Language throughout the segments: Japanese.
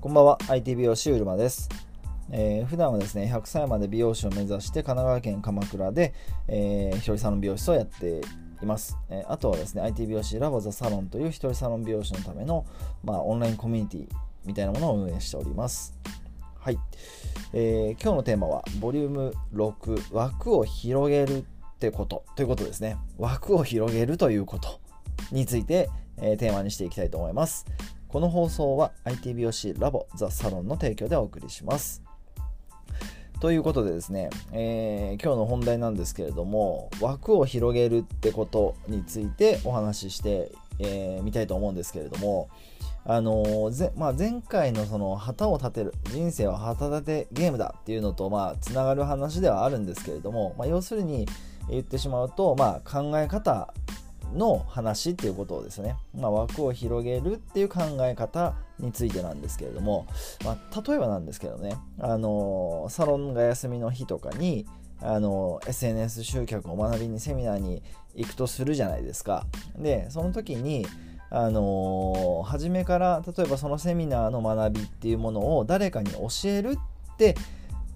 こんばんは。IT 美容師うるまです、えー普段はですね100歳まで美容師を目指して神奈川県鎌倉で、えー一人サロン美容師をやっています、えーあとはですね IT 美容師ラボザサロンという一人サロン美容師のための、まあ、オンラインコミュニティみたいなものを運営しております。はい、えー今日のテーマはボリューム6枠を広げるってことということですね。枠を広げるということについて、えーテーマにしていきたいと思います。この放送は IT 美容師ラボザサロンの提供でお送りします。ということでですね、えー今日の本題なんですけれども枠を広げるってことについてお話ししてみ、えーみたいと思うんですけれどもあのーぜまあ、前回のその旗を立てる人生は旗立てゲームだっていうのとまあつながる話ではあるんですけれども、まあ、要するに言ってしまうと、まあ、考え方の話っていうことをですね、まあ、枠を広げるっていう考え方についてなんですけれども、まあ、例えばなんですけどね、あのサロンが休みの日とかに、あの SNS 集客を学びにセミナーに行くとするじゃないですか。でその時にあの初めから例えばそのセミナーの学びっていうものを誰かに教えるって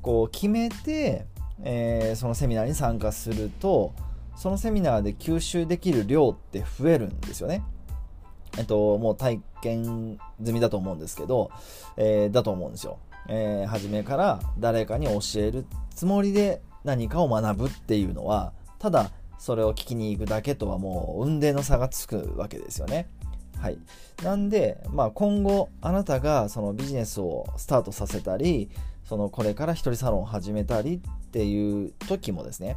こう決めて、えーそのセミナーに参加するとそのセミナーで吸収できる量って増えるんですよね。えっと、もう体験済みだと思うんですけど、えーだと思うんですよ。えー初めから誰かに教えるつもりで何かを学ぶっていうのは、ただそれを聞きに行くだけとはもう運命の差がつくわけですよね。はい。なんで、まあ今後あなたがそのビジネスをスタートさせたり、そのこれから一人サロンを始めたりっていう時もですね、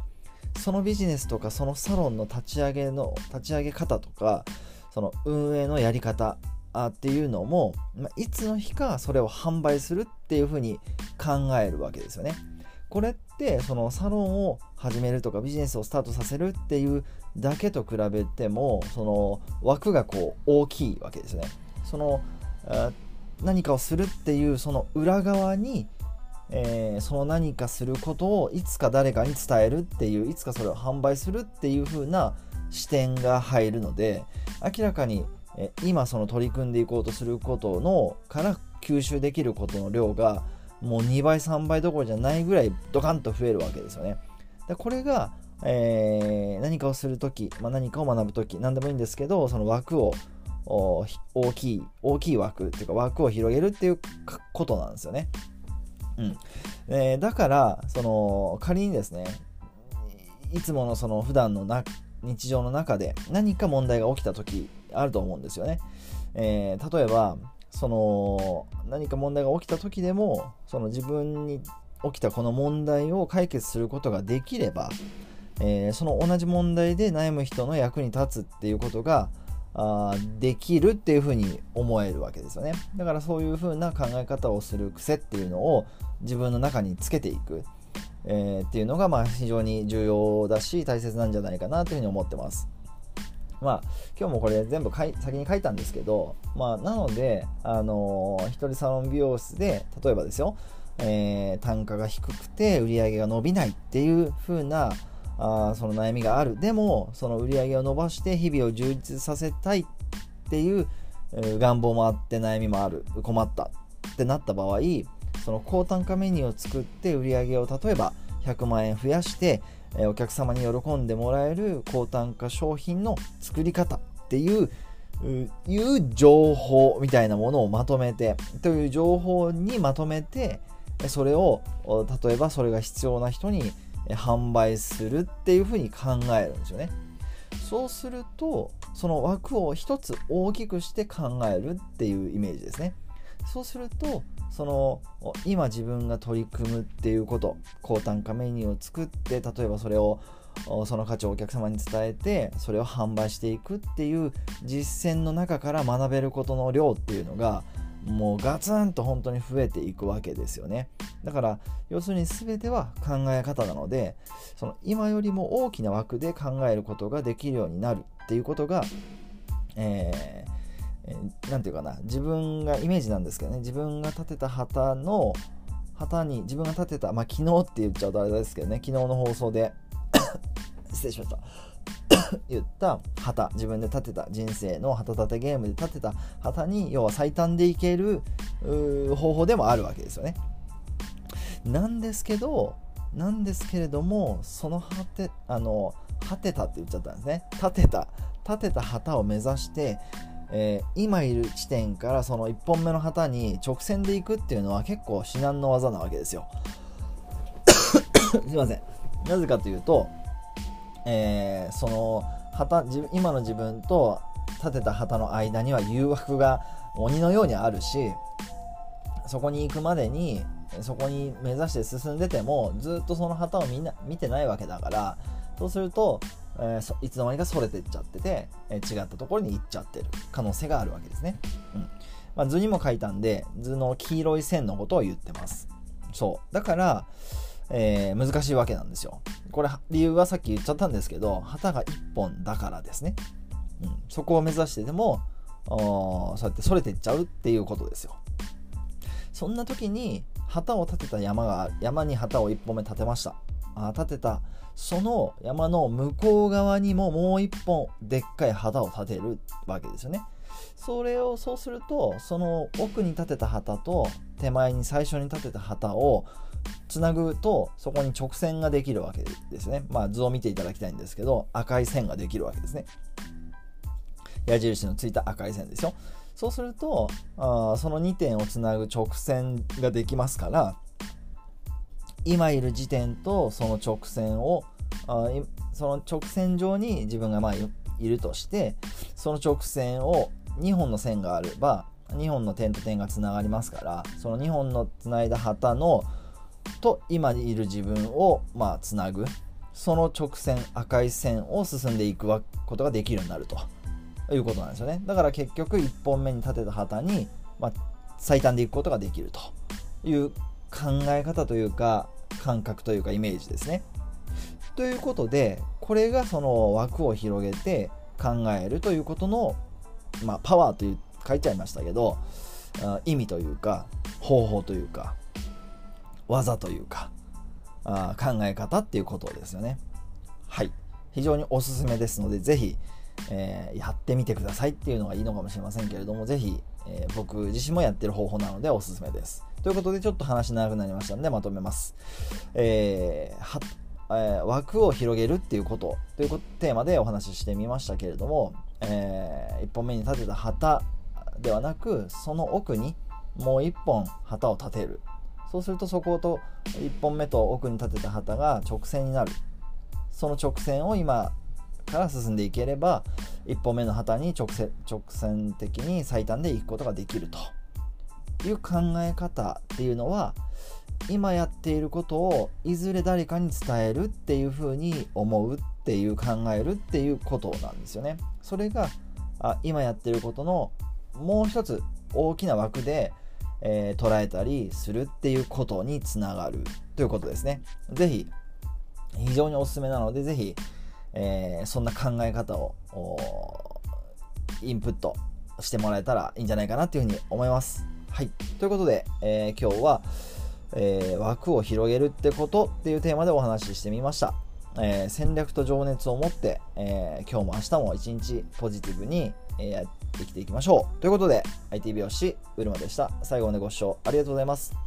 そのビジネスとかそのサロンの立ち上げの立ち上げ方とかその運営のやり方っていうのも、まあいつの日かそれを販売するっていうふうに考えるわけですよね。これってそのサロンを始めるとかビジネスをスタートさせるっていうだけと比べてもその枠がこう大きいわけですね。その何かをするっていうその裏側にえーその何かすることをいつか誰かに伝えるっていういつかそれを販売するっていう風な視点が入るので明らかに、え今その取り組んでいこうとすることのから吸収できることの量がもう2倍3倍どころじゃないぐらいドカンと増えるわけですよね。でこれが、えー何かをするとき、まあ、何かを学ぶとき何でもいいんですけどその枠を大きい大きい枠っていうか枠を広げるっていうことなんですよね。うんえーだからその仮にですねいつものその普段のな日常の中で何か問題が起きた時あると思うんですよね。えー例えばその何か問題が起きた時でもその自分に起きたこの問題を解決することができれば、えーその同じ問題で悩む人の役に立つっていうことがあできるっていうふうに思えるわけですよね。だからそういうふうな考え方をする癖っていうのを自分の中につけていく、えーっていうのがまあ非常に重要だし大切なんじゃないかなというふうに思ってます。まあ今日もこれ全部書い先に書いたんですけどまあなのであのー一人サロン美容室で例えばですよ、えー単価が低くて売り上げが伸びないっていう風なあその悩みがある。でもその売り上げを伸ばして日々を充実させたいっていう、願望もあって悩みもある。困った。ってなった場合その高単価メニューを作って売り上げを例えば100万円増やして、お客様に喜んでもらえる高単価商品の作り方っていうういう情報みたいなものをまとめてという情報にまとめてそれを例えばそれが必要な人に販売するっていうふうに考えるんですよね。そうするとその枠を一つ大きくして考えるっていうイメージですね。そうするとその今自分が取り組むっていうこと高単価メニューを作って例えばそれをその価値をお客様に伝えてそれを販売していくっていう実践の中から学べることの量っていうのがもうガツンと本当に増えていくわけですよね。だから要するに全ては考え方なのでその今よりも大きな枠で考えることができるようになるっていうことが、えーえーなんていうかな自分がイメージなんですけどね。自分が立てた旗の旗に自分が立てたまあ昨日って言っちゃうとあれですけどね。昨日の放送で。失礼しました。言った旗自分で立てた人生の旗立てゲームで立てた旗に要は最短でいける、方法でもあるわけですよね。なんですけどなんですけれどもその果てあの果てたって言っちゃったんですね。立てた立てた旗を目指して、えー、今いる地点からその1本目の旗に直線で行くっていうのは結構至難の技なわけですよ。すいません。なぜかというと、えー、その旗今の自分と立てた旗の間には誘惑が鬼のようにあるしそこに行くまでにそこに目指して進んでてもずっとその旗をみんな見てないわけだからそうすると、えー、いつの間にかそれてっちゃってて、えー、違ったところに行っちゃってる。可能性があるわけですね、うん。まあ、図にも書いたんで図の黄色い線のことを言ってます。そう。だから、えー、難しいわけなんですよ。これ理由はさっき言っちゃったんですけど旗が1本だからですね、うん、そこを目指してでもそうやってそれてっちゃうっていうことですよ。そんな時に旗を立てた山が山に旗を1本目立てました。あ立てたその山の向こう側にももう1本でっかい旗を立てるわけですよね。それをそうするとその奥に立てた旗と手前に最初に立てた旗をつなぐとそこに直線ができるわけですね。まあ図を見ていただきたいんですけど赤い線ができるわけですね。矢印のついた赤い線ですよ。そうするとあその2点をつなぐ直線ができますから今いる時点とその直線をあその直線上に自分がまあいるとしてその直線を2本の線があれば2本の点と点がつながりますからその2本のつないだ旗のと今いる自分をまあつなぐその直線赤い線を進んでいくことができるようになると。いうことなんですよね。だから結局1本目に立てた旗に、まあ、最短でいくことができるという考え方というか感覚というかイメージですね。ということでこれがその枠を広げて考えるということの、まあ、パワーという書いちゃいましたけど意味というか方法というか技というかあ考え方っていうことですよね。はい非常におすすめですので是非えー、やってみてくださいっていうのがいいのかもしれませんけれども、ぜひ、えー、僕自身もやってる方法なのでおすすめです。ということで、ちょっと話長くなりましたので、まとめます。えー、えー、枠を広げるっていうことというテーマでお話ししてみましたけれども、えー、1本目に立てた旗ではなくその奥にもう1本旗を立てる。そうするとそこと1本目と奥に立てた旗が直線になる。その直線を今から進んでいければ1本目の旗に直線直線的に最短で行くことができると。いう考え方っていうのは今やっていることをいずれ誰かに伝えるっていうふうに思うっていう考えるっていうことなんですよね。それがあ今やってることのもう一つ大きな枠で、えー、捉えたりするっていうことにつながるということですね。是非非常におすすめなので是非えー、そんな考え方をインプットしてもらえたらいいんじゃないかなっていうふうに思います。はい。ということで、えー、今日は、えー、枠を広げるってことっていうテーマでお話ししてみました。えー、戦略と情熱を持って、え今日も明日も一日ポジティブに、え生きていきましょう。ということで、IT 美容師、うるまでした。最後までご視聴ありがとうございます。